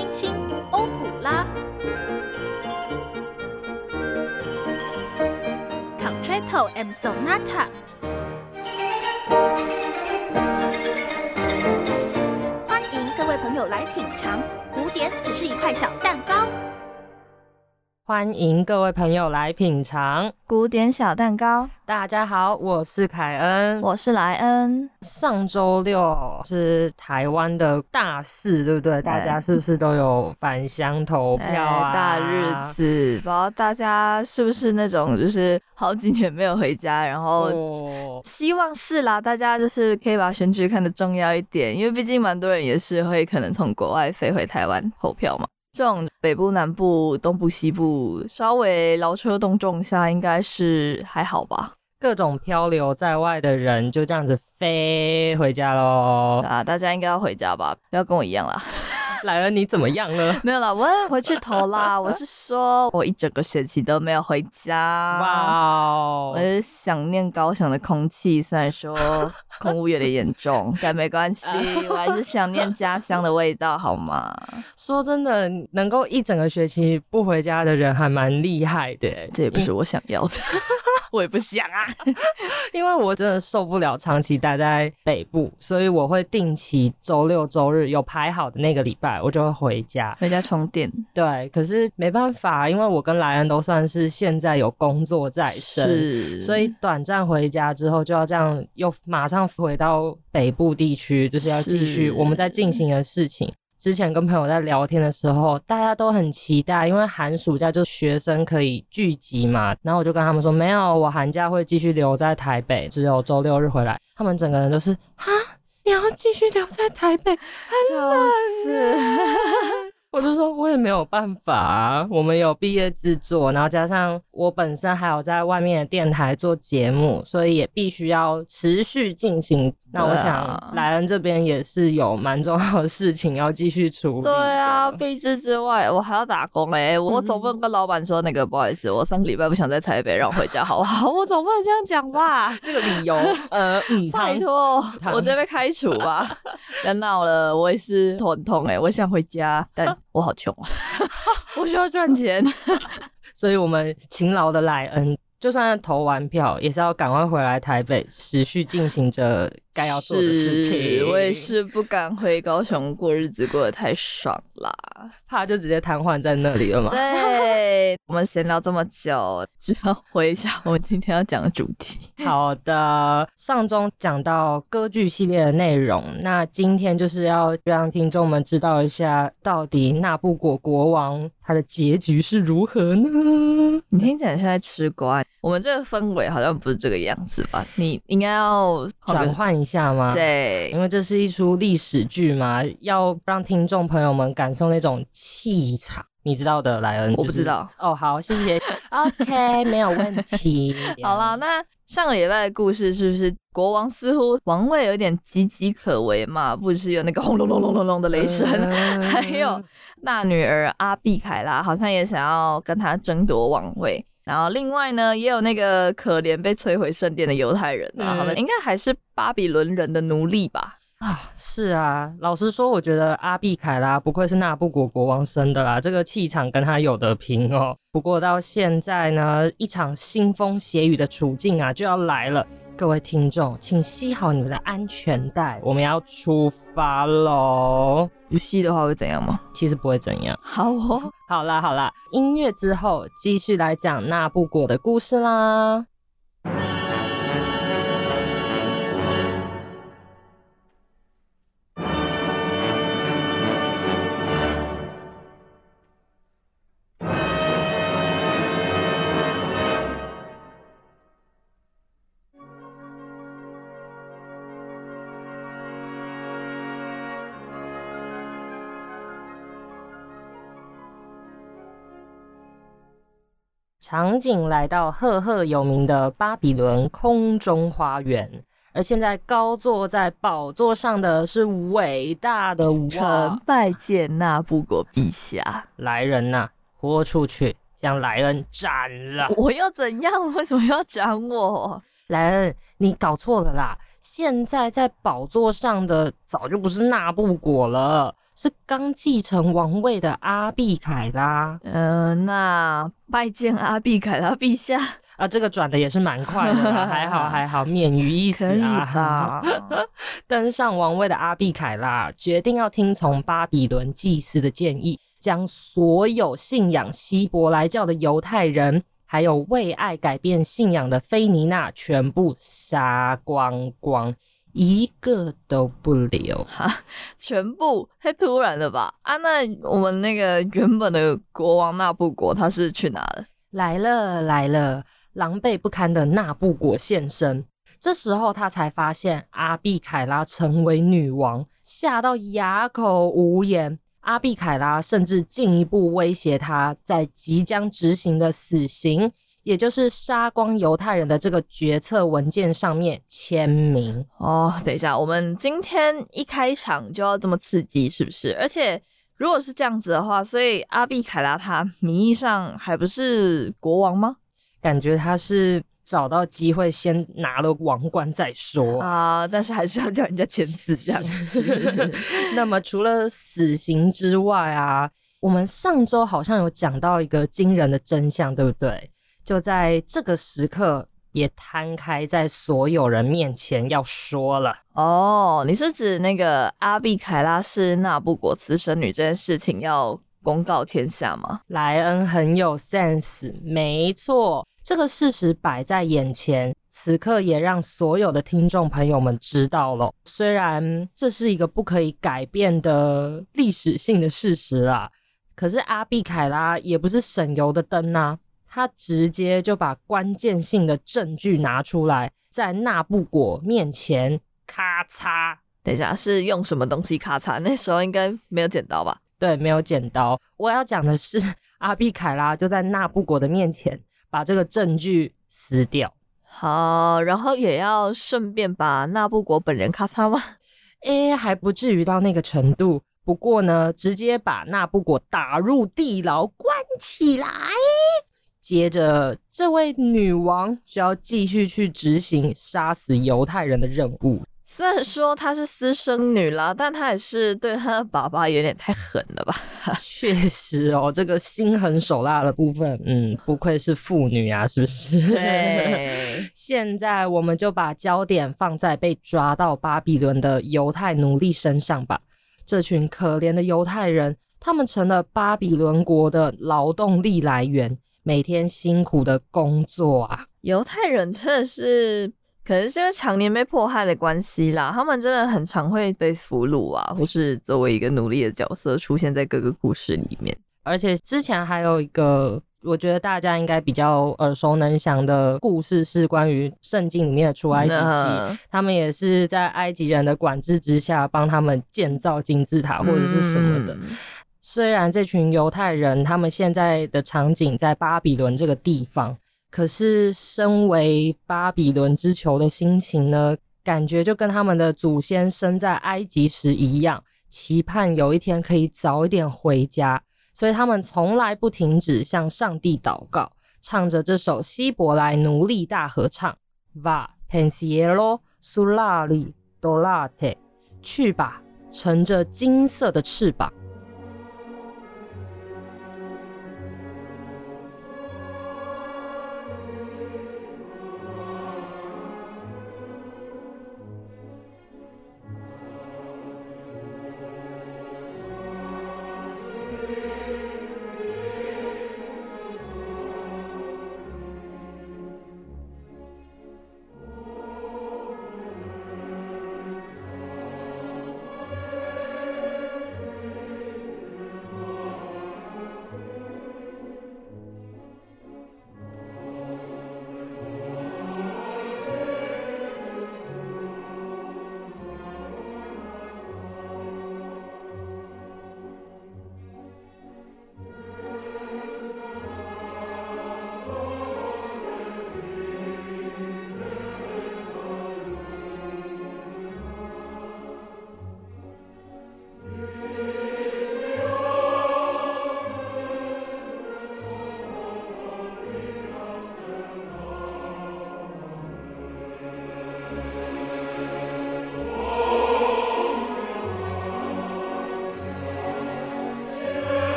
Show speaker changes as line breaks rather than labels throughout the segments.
星星欧普拉，Concerto and Sonata。欢迎各位朋友来品尝，古典只是一块小蛋糕。
欢迎各位朋友来品尝
古典小蛋糕。
大家好，我是凯恩，
我是莱恩。
上周六是台湾的大事，对不对？大家是不是都有返乡投票啊？
大日子，不知道大家是不是那种就是好几年没有回家，然后希望是啦。大家就是可以把选举看得重要一点，因为毕竟蛮多人也是会可能从国外飞回台湾投票嘛。这种北部、南部、东部、西部，稍微劳车动众下，应该是还好吧。
各种漂流在外的人就这样子飞回家喽。
啊，大家应该要回家吧？不要跟我一样啦。
莱恩，你怎么样了？
没有了，我也回去投啦。我是说，我一整个学期都没有回家。哇哦！我是想念高雄的空气，虽然说空污有点严重，但没关系，我还是想念家乡的味道，好吗？
说真的，能够一整个学期不回家的人还蛮厉害的。
这也不是我想要的。我也不想啊，
因为我真的受不了长期待在北部，所以我会定期周六周日有排好的那个礼拜，我就会回家，
回家充电。
对，可是没办法，因为我跟莱恩都算是现在有工作在身，所以短暂回家之后就要这样又马上回到北部地区，就是要继续我们在进行的事情。之前跟朋友在聊天的时候，大家都很期待，因为寒暑假就学生可以聚集嘛。然后我就跟他们说，没有，我寒假会继续留在台北，只有周六日回来。他们整个人都是，啊，你要继续留在台北，很冷。我就说，我也没有办法，我们有毕业制作，然后加上我本身还有在外面的电台做节目，所以也必须要持续进行。那我想，莱恩这边也是有蛮重要的事情要继续处理。
对啊，毕制之外，我还要打工哎，我总不能跟老板说那个不好意思，我上个礼拜不想在台北，让我回家好不好？我总不能这样讲吧？
这个理由，呃，
拜托，我直接被开除吧？别闹了，我也是头很痛哎，我想回家，但。我好穷啊，我需要赚钱，
所以我们勤劳的莱恩，就算投完票，也是要赶快回来台北，持续进行着。该要做的事情，
我也是不敢回高雄过日子，过得太爽啦，
怕就直接瘫痪在那里了嘛。
对，我们闲聊这么久，就要回一下我们今天要讲的主题。
好的，上周讲到歌剧系列的内容，那今天就是要让听众们知道一下，到底那布果国王他的结局是如何呢？
你听起来是在吃瓜，我们这个氛围好像不是这个样子吧？你应该要
转换。一下吗？
对，
因为这是一出历史剧嘛，要让听众朋友们感受那种气场，你知道的，莱恩，
我不知道
哦。好，谢谢。OK，没有问题。
好了，那上个礼拜的故事是不是国王似乎王位有点岌岌可危嘛？不是有那个轰隆隆隆隆隆的雷声，还有大女儿阿碧凯拉好像也想要跟他争夺王位。然后另外呢，也有那个可怜被摧毁圣殿的犹太人啊，他们应该还是巴比伦人的奴隶吧？
啊，是啊。老实说，我觉得阿碧凯拉不愧是那布国国王生的啦，这个气场跟他有得拼哦。不过到现在呢，一场腥风血雨的处境啊就要来了。各位听众，请系好你们的安全带，我们要出发喽！
不系的话会怎样吗？
其实不会怎样。
好哦，
好啦好啦，音乐之后继续来讲那布果的故事啦。场景来到赫赫有名的巴比伦空中花园，而现在高坐在宝座上的是伟大的
臣拜见那布果陛下。
来人呐，豁出去，将莱恩斩了！
我要怎样？为什么要斩我？
莱恩，你搞错了啦！现在在宝座上的早就不是纳布果了，是刚继承王位的阿碧凯拉。
嗯，那拜见阿碧凯拉陛下
啊，这个转的也是蛮快的，还好还好，免于一死啊。登上王位的阿碧凯拉决定要听从巴比伦祭司的建议，将所有信仰希伯来教的犹太人。还有为爱改变信仰的菲尼娜，全部杀光光，一个都不留。哈，
全部太突然了吧？啊，那我们那个原本的国王纳布国他是去哪了？
来了来了，狼狈不堪的纳布国现身。这时候他才发现阿碧凯拉成为女王，吓到哑口无言。阿碧凯拉甚至进一步威胁他，在即将执行的死刑，也就是杀光犹太人的这个决策文件上面签名。
哦，等一下，我们今天一开场就要这么刺激，是不是？而且如果是这样子的话，所以阿比凯拉他名义上还不是国王吗？
感觉他是。找到机会先拿了王冠再说
啊！但是还是要叫人家签字这样。
那么除了死刑之外啊，我们上周好像有讲到一个惊人的真相，对不对？就在这个时刻也摊开在所有人面前要说了。
哦，你是指那个阿碧凯拉是纳布果私生女这件事情要公告天下吗？
莱恩很有 sense，没错。这个事实摆在眼前，此刻也让所有的听众朋友们知道了。虽然这是一个不可以改变的历史性的事实啊，可是阿碧凯拉也不是省油的灯呐，他直接就把关键性的证据拿出来，在纳布果面前咔嚓。
等一下，是用什么东西咔嚓？那时候应该没有剪刀吧？
对，没有剪刀。我要讲的是，阿碧凯拉就在纳布果的面前。把这个证据撕掉，
好，然后也要顺便把纳布国本人咔嚓吗？
哎，还不至于到那个程度。不过呢，直接把纳布国打入地牢关起来，接着这位女王就要继续去执行杀死犹太人的任务。
虽然说她是私生女啦，但她也是对她的爸爸有点太狠了吧？
确实哦，这个心狠手辣的部分，嗯，不愧是妇女啊，是不是？
对。
现在我们就把焦点放在被抓到巴比伦的犹太奴隶身上吧。这群可怜的犹太人，他们成了巴比伦国的劳动力来源，每天辛苦的工作啊。
犹太人真的是。可能是因为常年被迫害的关系啦，他们真的很常会被俘虏啊，或是作为一个奴隶的角色出现在各个故事里面。
而且之前还有一个，我觉得大家应该比较耳熟能详的故事，是关于圣经里面的出埃及记。他们也是在埃及人的管制之下，帮他们建造金字塔或者是什么的。虽然这群犹太人他们现在的场景在巴比伦这个地方。可是，身为巴比伦之囚的心情呢，感觉就跟他们的祖先生在埃及时一样，期盼有一天可以早一点回家。所以他们从来不停止向上帝祷告，唱着这首希伯来奴隶大合唱：Va pensiero sull'ali dorate，去吧，乘着金色的翅膀。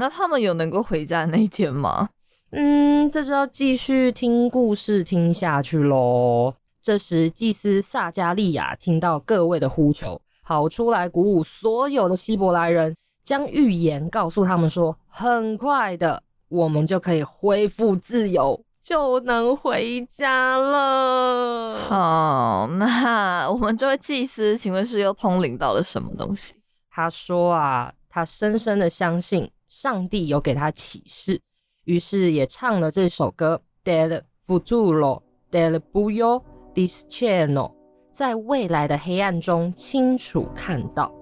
那他们有能够回家的那一天吗？
嗯，这就要继续听故事听下去喽。这时，祭司萨加利亚听到各位的呼求，跑出来鼓舞所有的希伯来人，将预言告诉他们说：很快的，我们就可以恢复自由，就能回家了。
好，那我们这位祭司，请问是又通灵到了什么东西？
他说啊，他深深的相信上帝有给他启示，于是也唱了这首歌：Del futuro del buio。This channel 在未来的黑暗中清楚看到。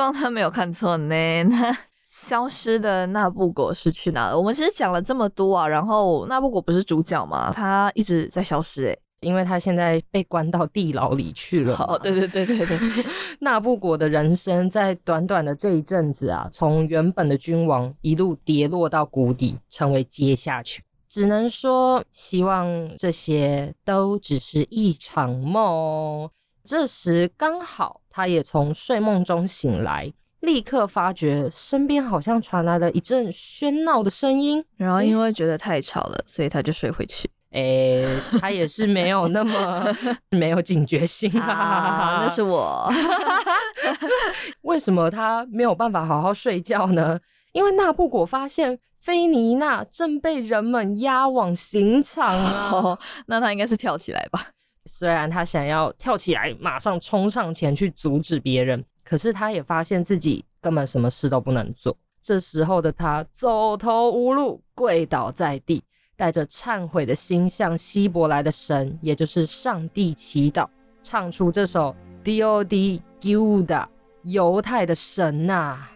望他没有看错呢。那消失的那布果是去哪了？我们其实讲了这么多啊，然后那布果不是主角吗？他一直在消失，诶，
因为他现在被关到地牢里去了。
哦，对对对对对。
那布果的人生在短短的这一阵子啊，从原本的君王一路跌落到谷底，成为阶下囚。只能说，希望这些都只是一场梦。这时刚好，他也从睡梦中醒来，立刻发觉身边好像传来了一阵喧闹的声音，
然后因为觉得太吵了，所以他就睡回去。
哎，他也是没有那么 没有警觉性
啊，那是我。
为什么他没有办法好好睡觉呢？因为纳布果发现菲尼娜正被人们押往刑场啊，
那他应该是跳起来吧。
虽然他想要跳起来，马上冲上前去阻止别人，可是他也发现自己根本什么事都不能做。这时候的他走投无路，跪倒在地，带着忏悔的心向希伯来的神，也就是上帝祈祷，唱出这首 D.O.D. Guda，犹太的神呐。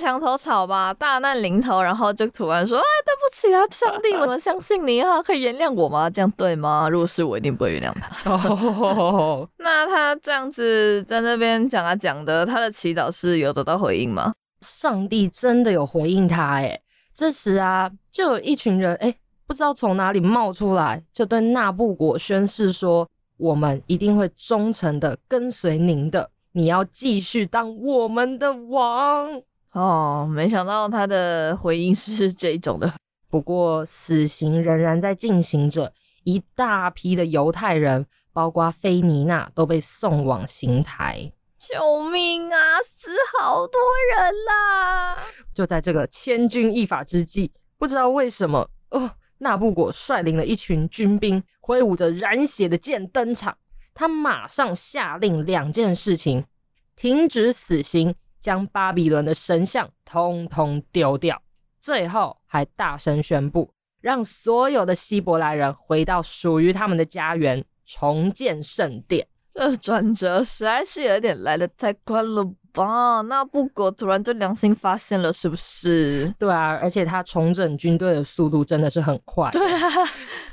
墙头草吧？大难临头，然后就突然说：“哎，对不起啊，上帝，我 相信你啊，可以原谅我吗？这样对吗？如果是我，一定不会原谅他。那他这样子在那边讲啊讲的，他的祈祷是有得到回应吗？
上帝真的有回应他？哎，这时啊，就有一群人，哎，不知道从哪里冒出来，就对纳布果宣誓说：我们一定会忠诚的跟随您的。”你要继续当我们的王
哦！没想到他的回应是这种的。
不过死刑仍然在进行着，一大批的犹太人，包括菲尼娜，都被送往刑台。
救命啊！死好多人啦！
就在这个千钧一发之际，不知道为什么，哦，纳布果率领了一群军兵，挥舞着染血的剑登场。他马上下令两件事情：停止死刑，将巴比伦的神像通通丢掉。最后还大声宣布，让所有的希伯来人回到属于他们的家园，重建圣殿。
这转折实在是有点来的太快了。哇，那布果突然就良心发现了，是不是？
对啊，而且他重整军队的速度真的是很快。
对啊，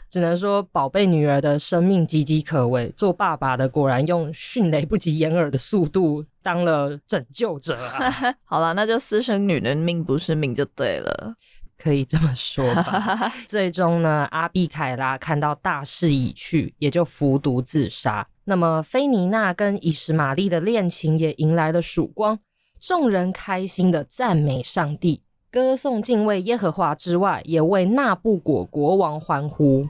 只能说宝贝女儿的生命岌岌可危，做爸爸的果然用迅雷不及掩耳的速度当了拯救者啊！
好了，那就私生女的命不是命就对了，
可以这么说吧。最终呢，阿碧凯拉看到大势已去，也就服毒自杀。那么，菲尼娜跟以实玛利的恋情也迎来了曙光，众人开心的赞美上帝，歌颂敬畏耶和华之外，也为那布果国王欢呼。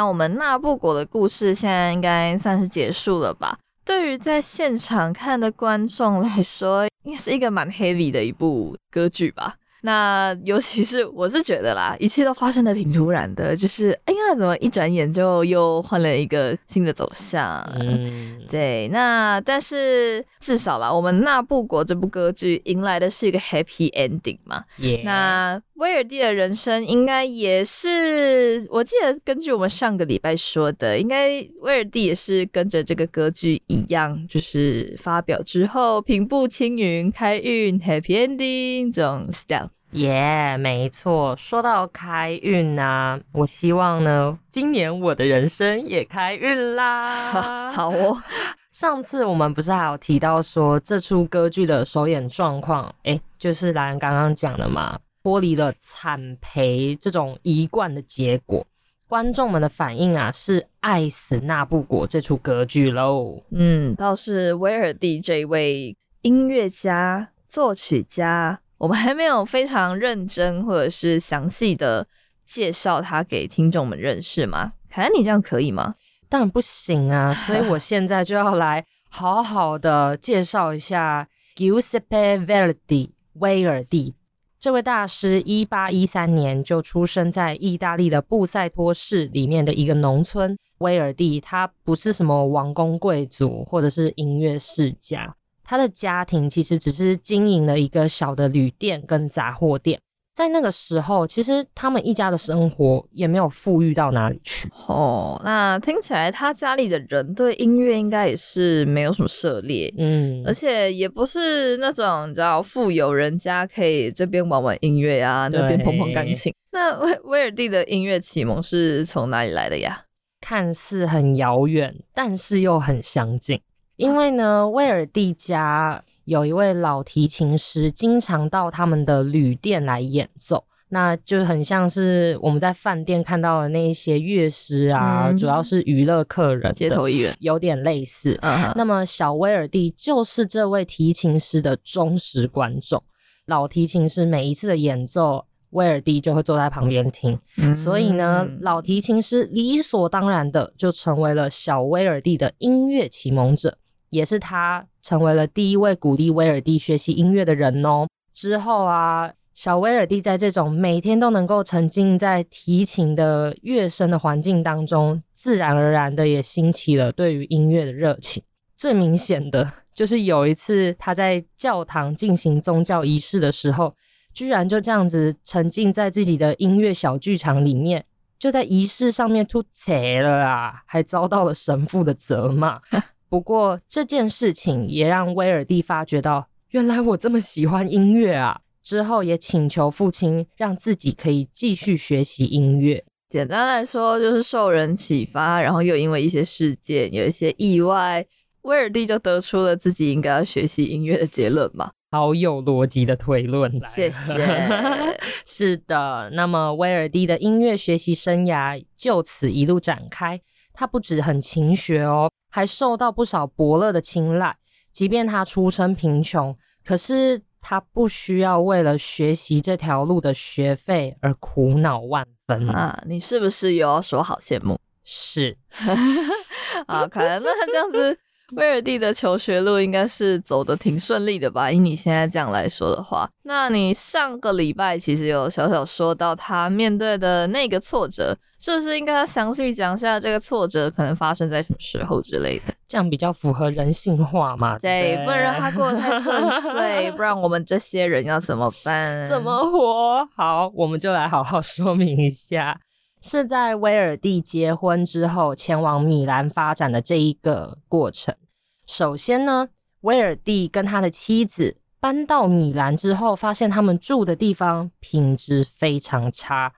那我们纳布果的故事现在应该算是结束了吧？对于在现场看的观众来说，应该是一个蛮 heavy 的一部歌剧吧。那尤其是我是觉得啦，一切都发生的挺突然的，就是哎呀，怎么一转眼就又换了一个新的走向？嗯，对。那但是至少啦，我们《那布国》这部歌剧迎来的是一个 happy ending 嘛。那威尔蒂的人生应该也是，我记得根据我们上个礼拜说的，应该威尔蒂也是跟着这个歌剧一样，就是发表之后平步青云、开运、happy ending 这种 style。
耶，没错。说到开运呢，我希望呢，今年我的人生也开运啦。
好哦。
上次我们不是还有提到说这出歌剧的首演状况？哎，就是兰刚刚讲的嘛。脱离了惨赔这种一贯的结果，观众们的反应啊是爱死那不果这出歌剧喽。
嗯，倒是威尔第这位音乐家、作曲家，我们还没有非常认真或者是详细的介绍他给听众们认识吗？凯恩，你这样可以吗？
当然不行啊，所以我现在就要来好好的介绍一下 Giuseppe Verdi 威尔第。这位大师一八一三年就出生在意大利的布塞托市里面的一个农村。威尔第他不是什么王公贵族或者是音乐世家，他的家庭其实只是经营了一个小的旅店跟杂货店。在那个时候，其实他们一家的生活也没有富裕到哪里去。
哦，那听起来他家里的人对音乐应该也是没有什么涉猎，嗯，而且也不是那种你知道富有人家可以这边玩玩音乐啊，那边碰碰钢琴。那威威尔蒂的音乐启蒙是从哪里来的呀？
看似很遥远，但是又很相近，因为呢，威尔蒂家。有一位老提琴师，经常到他们的旅店来演奏，那就很像是我们在饭店看到的那一些乐师啊，主要是娱乐客人，
街头艺人，
有点类似。那么小威尔蒂就是这位提琴师的忠实观众，老提琴师每一次的演奏，威尔蒂就会坐在旁边听，所以呢，老提琴师理所当然的就成为了小威尔蒂的音乐启蒙者。也是他成为了第一位鼓励威尔蒂学习音乐的人哦。之后啊，小威尔蒂在这种每天都能够沉浸在提琴的乐声的环境当中，自然而然的也兴起了对于音乐的热情。最明显的就是有一次他在教堂进行宗教仪式的时候，居然就这样子沉浸在自己的音乐小剧场里面，就在仪式上面吐槽了啊，还遭到了神父的责骂。不过这件事情也让威尔蒂发觉到，原来我这么喜欢音乐啊！之后也请求父亲让自己可以继续学习音乐。
简单来说，就是受人启发，然后又因为一些事件有一些意外，威尔蒂就得出了自己应该要学习音乐的结论嘛。
好有逻辑的推论，
谢谢。
是的，那么威尔蒂的音乐学习生涯就此一路展开。他不止很勤学哦。还受到不少伯乐的青睐，即便他出身贫穷，可是他不需要为了学习这条路的学费而苦恼万分
啊！你是不是有要说好羡慕？
是
啊，可能那这样子。威尔蒂的求学路应该是走的挺顺利的吧？以你现在这样来说的话，那你上个礼拜其实有小小说到他面对的那个挫折，是不是应该要详细讲一下这个挫折可能发生在什么时候之类的？
这样比较符合人性化嘛？
对，不能让他过得太顺 遂，不然我们这些人要怎么办？
怎么活？好，我们就来好好说明一下，是在威尔蒂结婚之后前往米兰发展的这一个过程。首先呢，威尔蒂跟他的妻子搬到米兰之后，发现他们住的地方品质非常差。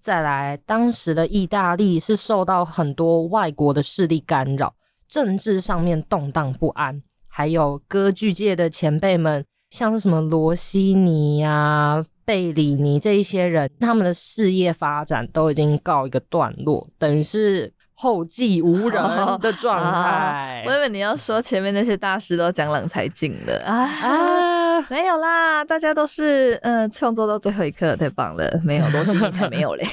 再来，当时的意大利是受到很多外国的势力干扰，政治上面动荡不安，还有歌剧界的前辈们，像是什么罗西尼呀、贝里尼这一些人，他们的事业发展都已经告一个段落，等于是。后继无人 的状态。
我以为你要说前面那些大师都讲冷才尽了 啊，没有啦，大家都是嗯创作到最后一刻，太棒了，没有罗西尼才没有嘞，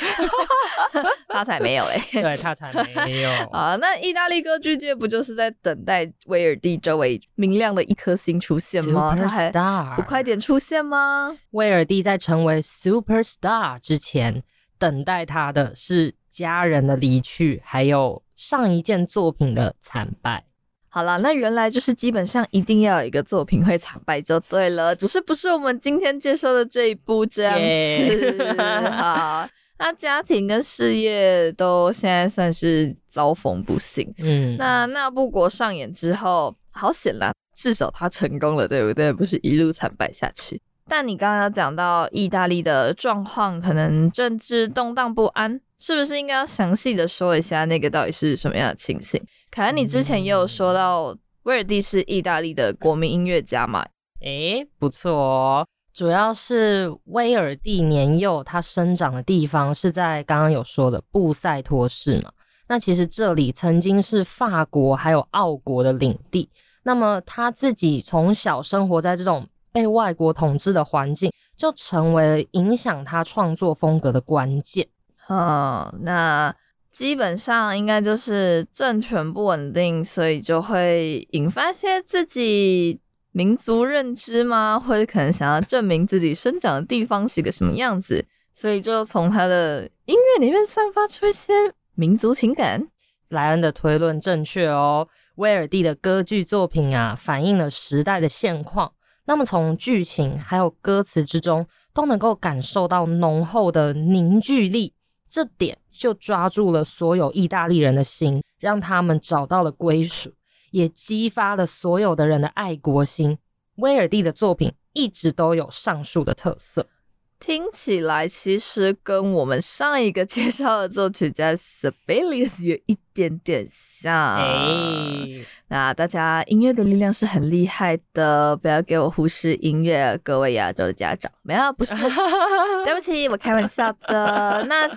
他才没有嘞，
对他才没有
啊。那意大利歌剧界不就是在等待威尔第这位明亮的一颗星出现吗？他还不快点出现吗？
威尔第在成为 super star 之前，等待他的是。家人的离去，还有上一件作品的惨败。
好了，那原来就是基本上一定要有一个作品会惨败就对了，只是不是我们今天介绍的这一部这样子。好，那家庭跟事业都现在算是遭逢不幸。嗯，那那部国上演之后，好险啦，至少他成功了，对不对？不是一路惨败下去。但你刚刚讲到意大利的状况，可能政治动荡不安。是不是应该要详细的说一下那个到底是什么样的情形？凯恩，你之前也有说到威尔蒂是意大利的国民音乐家嘛？
诶，不错哦。主要是威尔蒂年幼，他生长的地方是在刚刚有说的布塞托市嘛？那其实这里曾经是法国还有奥国的领地。那么他自己从小生活在这种被外国统治的环境，就成为了影响他创作风格的关键。
嗯，那基本上应该就是政权不稳定，所以就会引发些自己民族认知吗？或者可能想要证明自己生长的地方是个什么样子，所以就从他的音乐里面散发出一些民族情感。
莱恩的推论正确哦，威尔第的歌剧作品啊，反映了时代的现况。那么从剧情还有歌词之中，都能够感受到浓厚的凝聚力，这点就抓住了所有意大利人的心，让他们找到了归属，也激发了所有的人的爱国心。威尔第的作品一直都有上述的特色。
听起来其实跟我们上一个介绍的作曲家 Sibelius 有一点点像。那大家音乐的力量是很厉害的，不要给我忽视音乐，各位亚洲的家长。没有，不是，对不起，我开玩笑的。那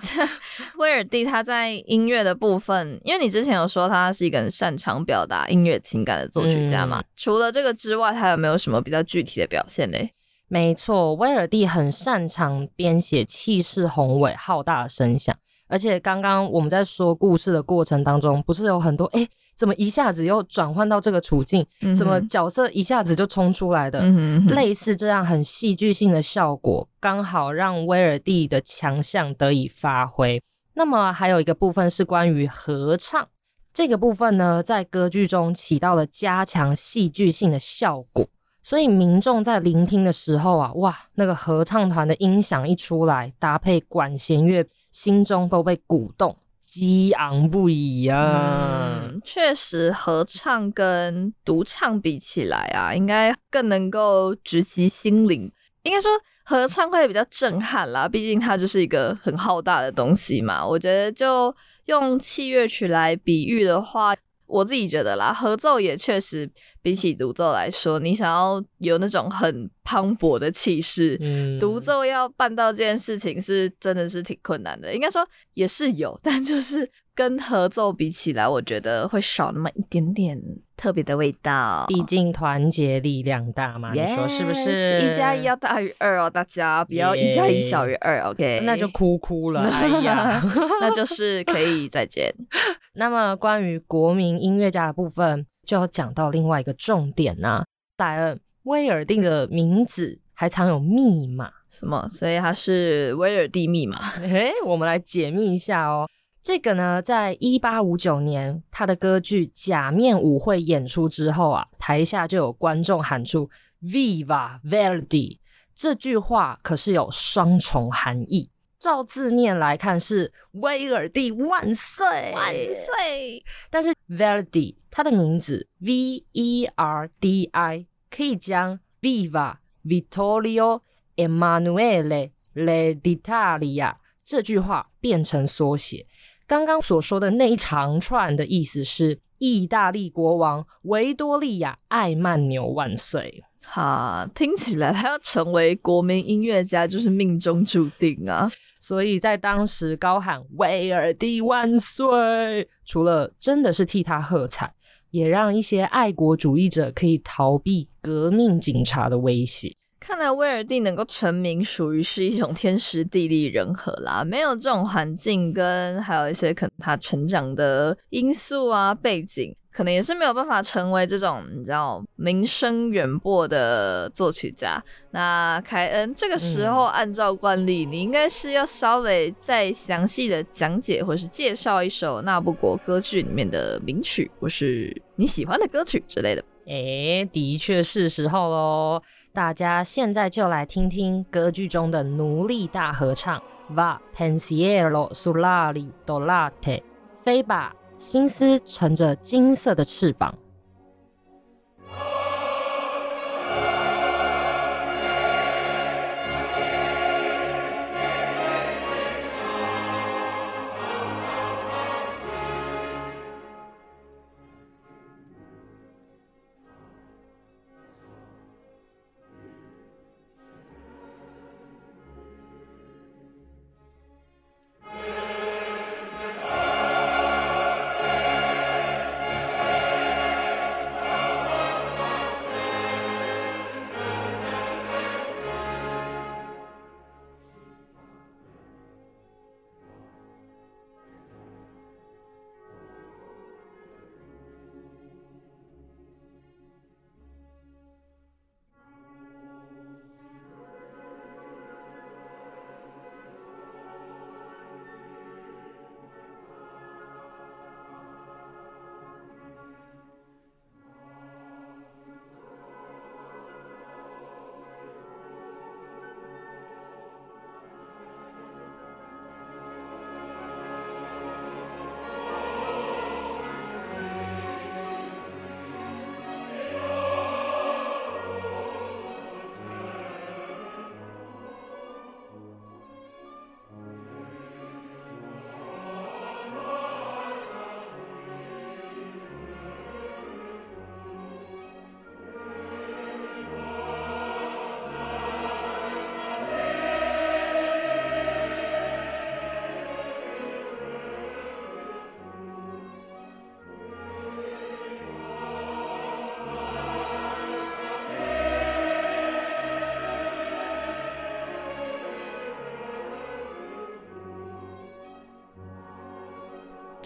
威尔第他在音乐的部分，因为你之前有说他是一个很擅长表达音乐情感的作曲家嘛？除了这个之外，他有没有什么比较具体的表现嘞？
没错，威尔第很擅长编写气势宏伟、浩大的声响，而且刚刚我们在说故事的过程当中，不是有很多哎，怎么一下子又转换到这个处境？怎么角色一下子就冲出来的？类似这样很戏剧性的效果，刚好让威尔第的强项得以发挥。那么还有一个部分是关于合唱，这个部分呢，在歌剧中起到了加强戏剧性的效果。所以民众在聆听的时候啊，哇，那个合唱团的音响一出来，搭配管弦乐，心中都被鼓动，激昂不已啊！
确实，合唱跟独唱比起来啊，应该更能够直击心灵。应该说，合唱会比较震撼啦，毕竟它就是一个很浩大的东西嘛。我觉得，就用器乐曲来比喻的话。我自己觉得啦，合奏也确实比起独奏来说，你想要有那种很磅礴的气势，独奏要办到这件事情是真的是挺困难的。应该说也是有，但就是跟合奏比起来，我觉得会少那么一点点特别的味道。
毕竟团结力量大嘛，你说是不是？
一加一要大于二哦，大家不要一加一小于二，OK？
那就哭哭了，哎呀，
那就是可以再见。
那么关于国民音乐家的部分，就要讲到另外一个重点呐。戴恩威尔定的名字还藏有密码，
什么？所以他是威尔第密码？
哎，我们来解密一下哦。这个呢，在一八五九年他的歌剧《假面舞会》演出之后啊，台下就有观众喊出 “Viva Verdi” 这句话，可是有双重含义。照字面来看是威尔第万岁
万岁，
但是 Verdi 他的名字 V E R D I 可以将 Viva Vittorio Emanuele Le d'Italia 这句话变成缩写。刚刚所说的那一长串的意思是意大利国王维多利亚艾曼纽万岁。
哈，听起来他要成为国民音乐家就是命中注定啊！
所以在当时高喊“威尔第万岁”，除了真的是替他喝彩，也让一些爱国主义者可以逃避革命警察的威胁。
看来威尔第能够成名，属于是一种天时地利人和啦。没有这种环境，跟还有一些可能他成长的因素啊背景。可能也是没有办法成为这种你知道名声远播的作曲家。那凯恩这个时候按照惯例，你应该是要稍微再详细的讲解或是介绍一首那不国歌剧里面的名曲，或是你喜欢的歌曲之类的。
哎，的确是时候喽！大家现在就来听听歌剧中的奴隶大合唱：Va pensiero sull'ali dolate，飞吧。心思乘着金色的翅膀。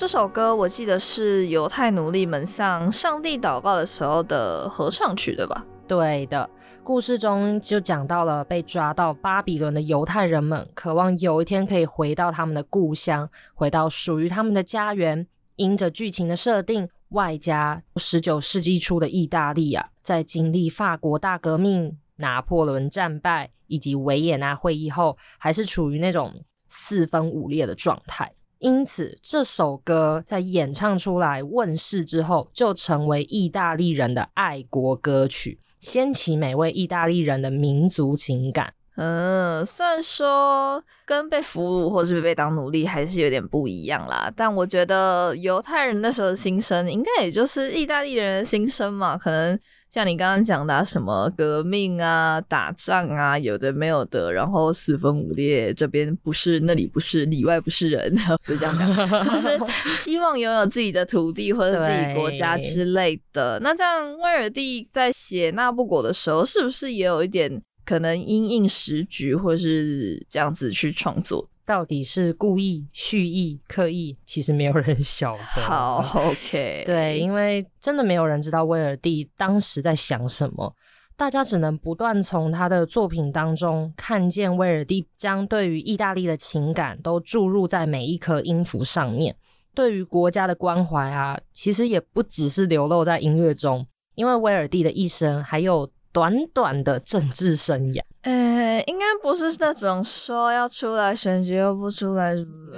这首歌我记得是犹太奴隶们向上帝祷告的时候的合唱曲，对吧？
对的，故事中就讲到了被抓到巴比伦的犹太人们，渴望有一天可以回到他们的故乡，回到属于他们的家园。因着剧情的设定，外加十九世纪初的意大利啊，在经历法国大革命、拿破仑战败以及维也纳会议后，还是处于那种四分五裂的状态。因此，这首歌在演唱出来问世之后，就成为意大利人的爱国歌曲，掀起每位意大利人的民族情感。
嗯，虽然说跟被俘虏或是被当奴隶还是有点不一样啦，但我觉得犹太人那时候的心声，应该也就是意大利人的心声嘛，可能。像你刚刚讲的什么革命啊、打仗啊，有的没有的，然后四分五裂，这边不是，那里不是，里外不是人，就这样讲，就是希望拥有自己的土地或者自己国家之类的。那这样，威尔第在写《那不果》的时候，是不是也有一点可能因应时局，或是这样子去创作？
到底是故意、蓄意、刻意，其实没有人晓得。
好，OK，
对，因为真的没有人知道威尔第当时在想什么，大家只能不断从他的作品当中看见威尔第将对于意大利的情感都注入在每一颗音符上面，对于国家的关怀啊，其实也不只是流露在音乐中，因为威尔第的一生还有短短的政治生涯。
呃，应该不是那种说要出来选举又不出来，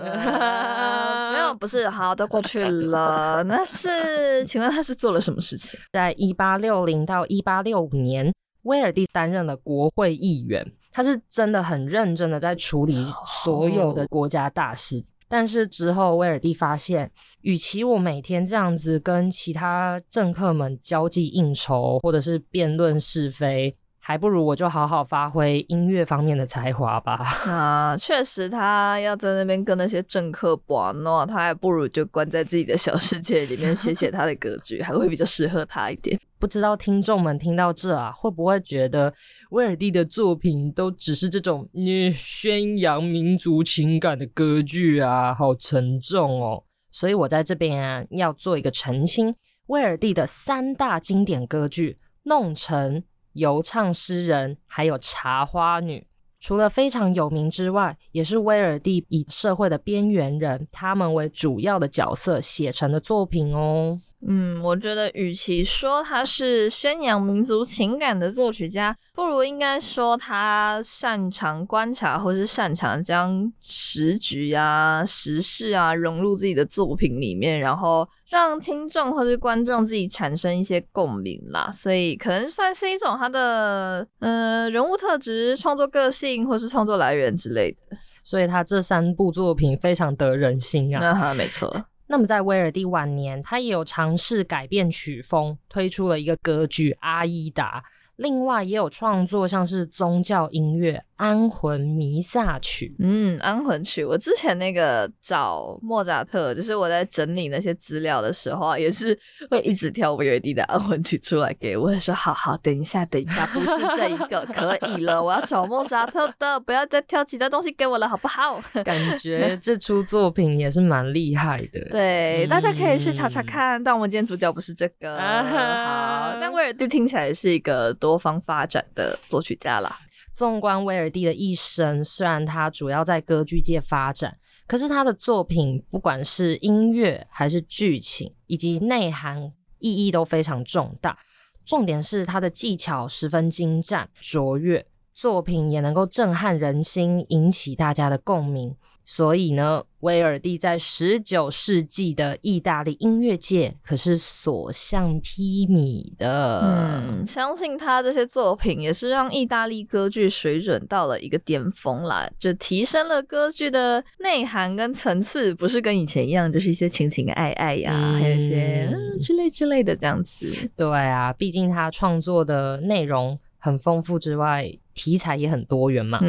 没有，不是，好，都过去了。那是，请问他是做了什么事情？
在一八六零到一八六五年，威尔第担任了国会议员，他是真的很认真的在处理所有的国家大事。但是之后，威尔蒂发现，与其我每天这样子跟其他政客们交际应酬，或者是辩论是非。还不如我就好好发挥音乐方面的才华吧。
啊，确实，他要在那边跟那些政客玩闹，他还不如就关在自己的小世界里面写写他的歌剧，还会比较适合他一点。
不知道听众们听到这啊，会不会觉得威尔第的作品都只是这种你宣扬民族情感的歌剧啊？好沉重哦。所以我在这边啊，要做一个澄清：威尔第的三大经典歌剧《弄臣》。游唱诗人，还有茶花女，除了非常有名之外，也是威尔第以社会的边缘人他们为主要的角色写成的作品哦。
嗯，我觉得与其说他是宣扬民族情感的作曲家，不如应该说他擅长观察，或是擅长将时局啊、时事啊融入自己的作品里面，然后。让听众或是观众自己产生一些共鸣啦，所以可能算是一种他的呃人物特质、创作个性或是创作来源之类的。
所以他这三部作品非常得人心啊。
哈，没错。
那么在威尔第晚年，他也有尝试改变曲风，推出了一个歌剧《阿依达》。另外也有创作像是宗教音乐《安魂弥撒曲》。
嗯，《安魂曲》我之前那个找莫扎特，就是我在整理那些资料的时候啊，也是会一直挑威尔第的《安魂曲》出来给我，说好好等一下，等一下，不是这一个，可以了，我要找莫扎特的，不要再挑其他东西给我了，好不好？
感觉 这出作品也是蛮厉害的。
对，大家可以去查查看。但我们今天主角不是这个。好，但威尔第听起来是一个。多方发展的作曲家啦。
纵观威尔蒂的一生，虽然他主要在歌剧界发展，可是他的作品不管是音乐还是剧情，以及内涵意义都非常重大。重点是他的技巧十分精湛卓越，作品也能够震撼人心，引起大家的共鸣。所以呢，威尔第在十九世纪的意大利音乐界可是所向披靡的。
嗯，相信他这些作品也是让意大利歌剧水准到了一个巅峰啦，就提升了歌剧的内涵跟层次，不是跟以前一样，就是一些情情爱爱呀，还有一些嗯之类之类的这样子。
对啊，毕竟他创作的内容很丰富之外。题材也很多元嘛。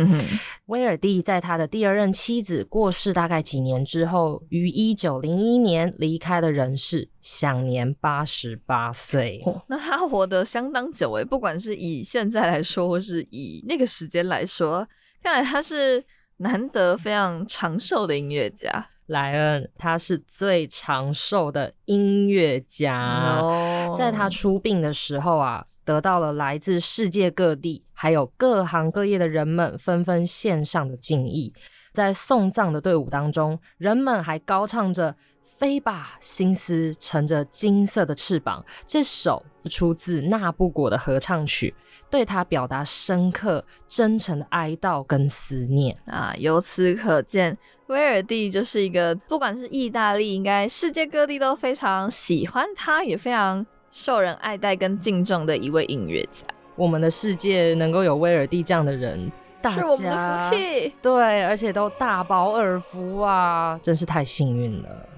威尔第在他的第二任妻子过世大概几年之后，于一九零一年离开了人世，享年八十八岁。
那他活得相当久诶，不管是以现在来说，或是以那个时间来说，看来他是难得非常长寿的音乐家。
莱恩他是最长寿的音乐家，在他出殡的时候啊，得到了来自世界各地还有各行各业的人们纷纷献上的敬意。在送葬的队伍当中，人们还高唱着《飞吧，心思乘着金色的翅膀》这首出自纳布果的合唱曲。对他表达深刻、真诚的哀悼跟思念
啊！由此可见，威尔第就是一个不管是意大利，应该世界各地都非常喜欢他，也非常受人爱戴跟敬重的一位音乐家。
我们的世界能够有威尔第这样的人，
是我们的福气。
对，而且都大饱耳福啊，真是太幸运了。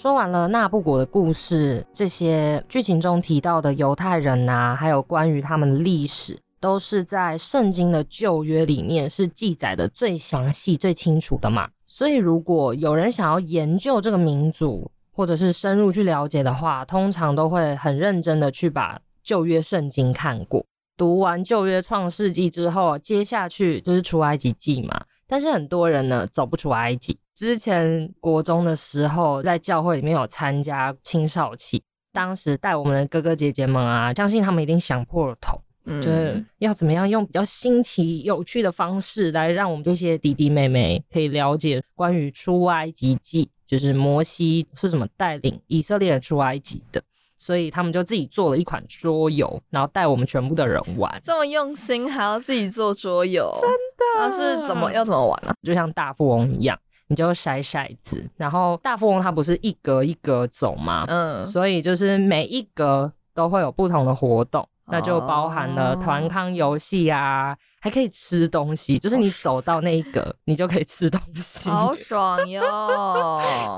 说完了纳布果的故事，这些剧情中提到的犹太人啊，还有关于他们的历史，都是在圣经的旧约里面是记载的最详细、最清楚的嘛。所以，如果有人想要研究这个民族，或者是深入去了解的话，通常都会很认真的去把旧约圣经看过。读完旧约创世纪之后，接下去就是出埃及记嘛。但是很多人呢，走不出埃及。之前国中的时候，在教会里面有参加青少期，当时带我们的哥哥姐姐们啊，相信他们一定想破了头，就是要怎么样用比较新奇有趣的方式来让我们这些弟弟妹妹可以了解关于出埃及记，就是摩西是怎么带领以色列人出埃及的，所以他们就自己做了一款桌游，然后带我们全部的人玩，
这么用心还要自己做桌游，
真的？
那是怎么要怎么玩呢？
就像大富翁一样。你就筛骰子，然后大富翁它不是一格一格走吗？嗯，所以就是每一格都会有不同的活动，那就包含了团康游戏啊，还可以吃东西，就是你走到那一格，你就可以吃东西，
好爽哟！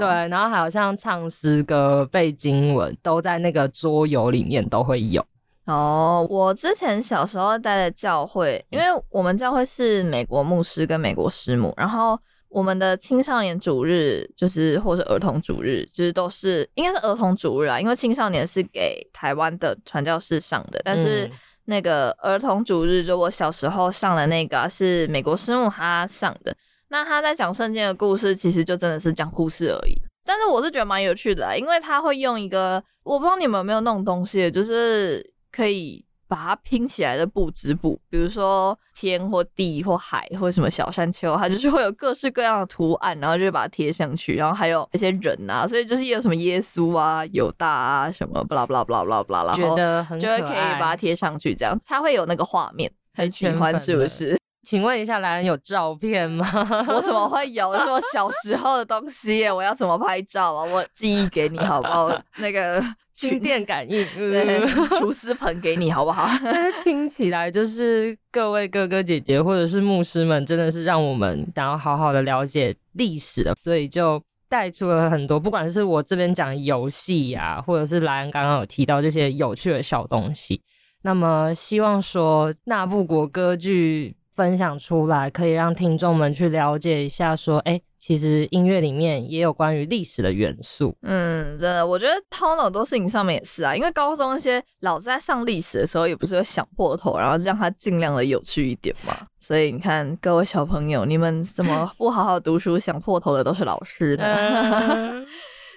对，然后还有像唱诗歌、背经文，都在那个桌游里面都会有。
哦，我之前小时候待的教会，因为我们教会是美国牧师跟美国师母，然后。我们的青少年主日就是，或是儿童主日，就是都是应该是儿童主日啊，因为青少年是给台湾的传教士上的，但是那个儿童主日，就我小时候上的那个是美国师母他上的，那他在讲圣经的故事，其实就真的是讲故事而已，但是我是觉得蛮有趣的，因为他会用一个，我不知道你们有没有那种东西，就是可以。把它拼起来的布织布，比如说天或地或海或什么小山丘，它就是会有各式各样的图案，然后就把它贴上去，然后还有一些人啊，所以就是有什么耶稣啊、犹大啊什么，不啦不啦不啦不啦不啦，然后就会可以把它贴上去，这样它会有那个画面，很喜欢是不是？
请问一下，莱恩有照片吗？
我怎么会有？是我 小时候的东西，我要怎么拍照啊？我寄忆给你好不好？那个
心电感应，
厨师盆给你好不好？
听起来就是各位哥哥姐姐或者是牧师们，真的是让我们想要好好的了解历史了，所以就带出了很多，不管是我这边讲游戏呀，或者是莱恩刚刚有提到这些有趣的小东西，那么希望说那部国歌剧。分享出来，可以让听众们去了解一下，说，哎，其实音乐里面也有关于历史的元素。
嗯，真的，我觉得通很多事情上面也是啊，因为高中那些老师在上历史的时候，也不是会想破头，然后让他尽量的有趣一点嘛。所以你看，各位小朋友，你们怎么不好好读书，想破头的都是老师呢？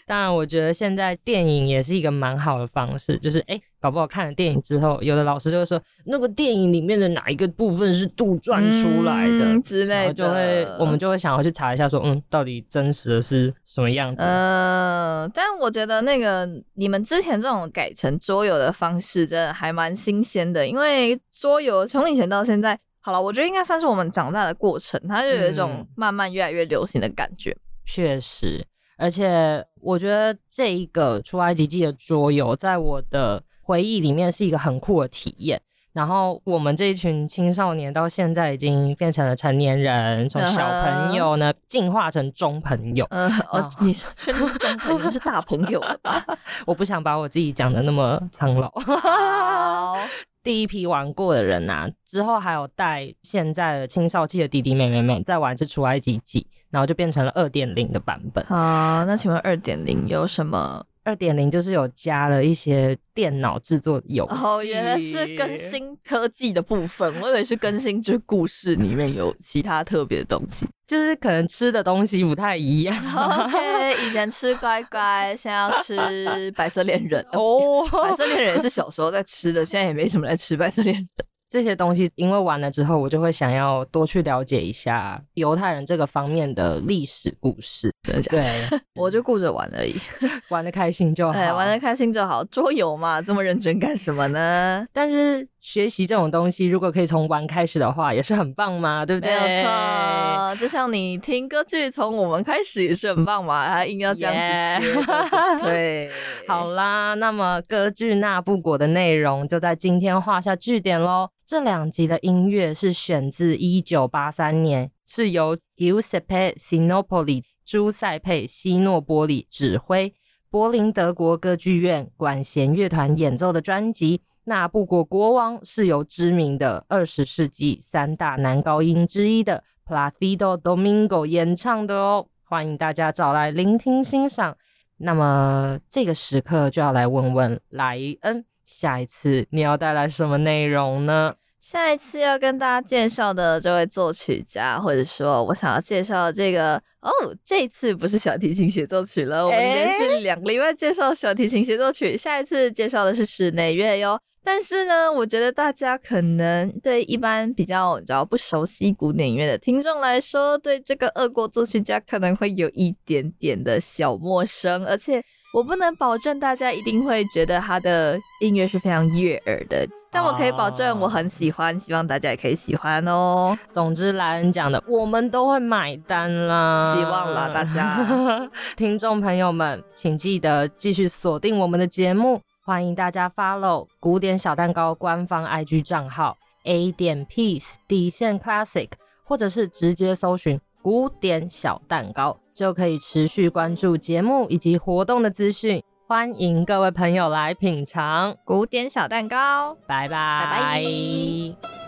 当然，我觉得现在电影也是一个蛮好的方式，就是哎，搞不好看了电影之后，有的老师就会说，那个电影里面的哪一个部分是杜撰出来的
之类的，
就会我们就会想要去查一下，说嗯，到底真实的是什么样子？
嗯，但我觉得那个你们之前这种改成桌游的方式，真的还蛮新鲜的，因为桌游从以前到现在，好了，我觉得应该算是我们长大的过程，它就有一种慢慢越来越流行的感觉。
确实。而且我觉得这一个出埃及记的桌游，在我的回忆里面是一个很酷的体验。然后我们这一群青少年到现在已经变成了成年人，从小朋友呢进化成中朋友。
嗯，哦，你是中朋友是大朋友了吧？
我不想把我自己讲的那么苍老。
好，
第一批玩过的人呐，之后还有带现在的青少期的弟弟妹妹们再玩一次出埃及记，然后就变成了二点零的版本。
好，那请问二点零有什么？
二点零就是有加了一些电脑制作游戏，
哦，原来是更新科技的部分，我以为是更新就是故事里面有其他特别的东西，
就是可能吃的东西不太一样。
OK，以前吃乖乖，现在要吃白色恋人 哦，白色恋人也是小时候在吃的，现在也没什么在吃白色恋人。
这些东西，因为完了之后，我就会想要多去了解一下犹太人这个方面的历史故事。对，
我就顾着玩而已，
玩的开心就好。
哎，玩的开心就好。桌游嘛，这么认真干什么呢？
但是学习这种东西，如果可以从玩开始的话，也是很棒嘛，对不对？
没有错。就像你听歌剧从我们开始也是很棒嘛，还硬要这样子接。对，
好啦，那么歌剧《那不果》的内容就在今天画下句点喽。这两集的音乐是选自一九八三年，是由 Giuseppe Sinopoli 朱塞佩西诺波里指挥，柏林德国歌剧院管弦乐团演奏的专辑《那布果国王》，是由知名的二十世纪三大男高音之一的 Placido Domingo 演唱的哦。欢迎大家找来聆听欣赏。那么这个时刻就要来问问莱恩。下一次你要带来什么内容呢？
下一次要跟大家介绍的这位作曲家，或者说我想要介绍的这个哦，这次不是小提琴协奏曲了，我们连续两个礼拜介绍小提琴协奏曲，下一次介绍的是室内乐哟。但是呢，我觉得大家可能对一般比较只要不熟悉古典音乐的听众来说，对这个俄国作曲家可能会有一点点的小陌生，而且。我不能保证大家一定会觉得他的音乐是非常悦耳的，但我可以保证我很喜欢，希望大家也可以喜欢哦。
总之，来人讲的，我们都会买单啦，
希望啦，大家
听众朋友们，请记得继续锁定我们的节目，欢迎大家 follow 古典小蛋糕官方 IG 账号 A 点 Peace 底线 Classic，或者是直接搜寻古典小蛋糕。就可以持续关注节目以及活动的资讯，欢迎各位朋友来品尝
古典小蛋糕，
拜拜
拜拜。